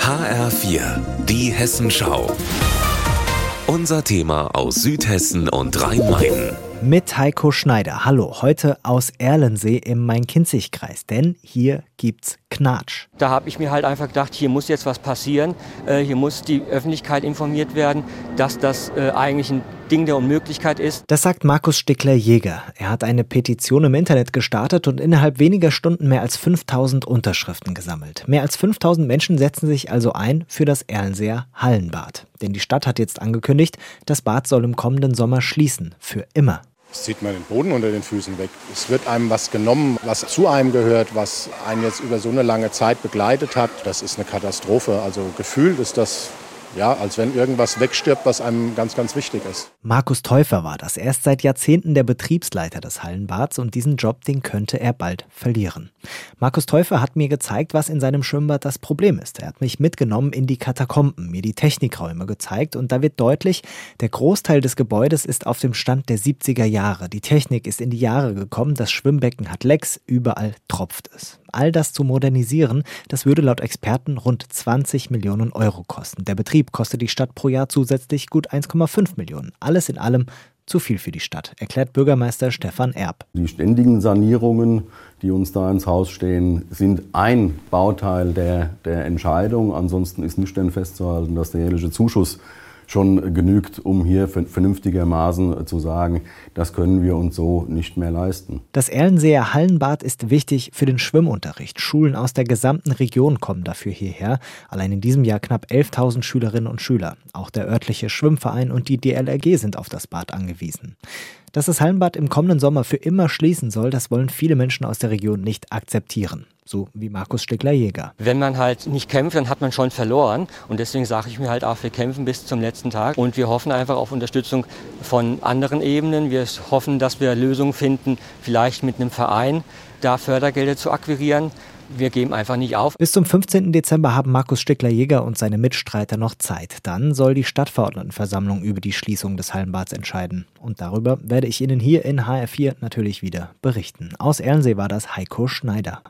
HR4, die Hessenschau. Unser Thema aus Südhessen und Rhein-Main. Mit Heiko Schneider. Hallo, heute aus Erlensee im Main-Kinzig-Kreis, denn hier gibt's Knatsch. Da habe ich mir halt einfach gedacht, hier muss jetzt was passieren. Äh, hier muss die Öffentlichkeit informiert werden, dass das äh, eigentlich ein Ding der Unmöglichkeit ist. Das sagt Markus Stickler-Jäger. Er hat eine Petition im Internet gestartet und innerhalb weniger Stunden mehr als 5000 Unterschriften gesammelt. Mehr als 5000 Menschen setzen sich also ein für das Erlenseer Hallenbad. Denn die Stadt hat jetzt angekündigt, das Bad soll im kommenden Sommer schließen. Für immer. Es zieht man den Boden unter den Füßen weg. Es wird einem was genommen, was zu einem gehört, was einen jetzt über so eine lange Zeit begleitet hat. Das ist eine Katastrophe. Also gefühlt ist das ja, als wenn irgendwas wegstirbt, was einem ganz, ganz wichtig ist. Markus Täufer war das. Er ist seit Jahrzehnten der Betriebsleiter des Hallenbads und diesen Job, den könnte er bald verlieren. Markus Täufer hat mir gezeigt, was in seinem Schwimmbad das Problem ist. Er hat mich mitgenommen in die Katakomben, mir die Technikräume gezeigt und da wird deutlich, der Großteil des Gebäudes ist auf dem Stand der 70er Jahre. Die Technik ist in die Jahre gekommen, das Schwimmbecken hat Lecks, überall tropft es. All das zu modernisieren, das würde laut Experten rund 20 Millionen Euro kosten. Der Betrieb kostet die Stadt pro Jahr zusätzlich gut 1,5 Millionen. Alles in allem zu viel für die Stadt, erklärt Bürgermeister Stefan Erb. Die ständigen Sanierungen, die uns da ins Haus stehen, sind ein Bauteil der, der Entscheidung. Ansonsten ist nicht festzuhalten, dass der jährliche Zuschuss schon genügt, um hier vernünftigermaßen zu sagen, das können wir uns so nicht mehr leisten. Das Erlenseer Hallenbad ist wichtig für den Schwimmunterricht. Schulen aus der gesamten Region kommen dafür hierher. Allein in diesem Jahr knapp 11.000 Schülerinnen und Schüler. Auch der örtliche Schwimmverein und die DLRG sind auf das Bad angewiesen. Dass das Hallenbad im kommenden Sommer für immer schließen soll, das wollen viele Menschen aus der Region nicht akzeptieren. So wie Markus Stickler-Jäger. Wenn man halt nicht kämpft, dann hat man schon verloren. Und deswegen sage ich mir halt auch, wir kämpfen bis zum letzten Tag. Und wir hoffen einfach auf Unterstützung von anderen Ebenen. Wir hoffen, dass wir Lösungen finden, vielleicht mit einem Verein, da Fördergelder zu akquirieren wir geben einfach nicht auf. Bis zum 15. Dezember haben Markus Stickler-Jäger und seine Mitstreiter noch Zeit. Dann soll die Stadtverordnetenversammlung über die Schließung des Hallenbads entscheiden. Und darüber werde ich Ihnen hier in HR4 natürlich wieder berichten. Aus Erlensee war das Heiko Schneider.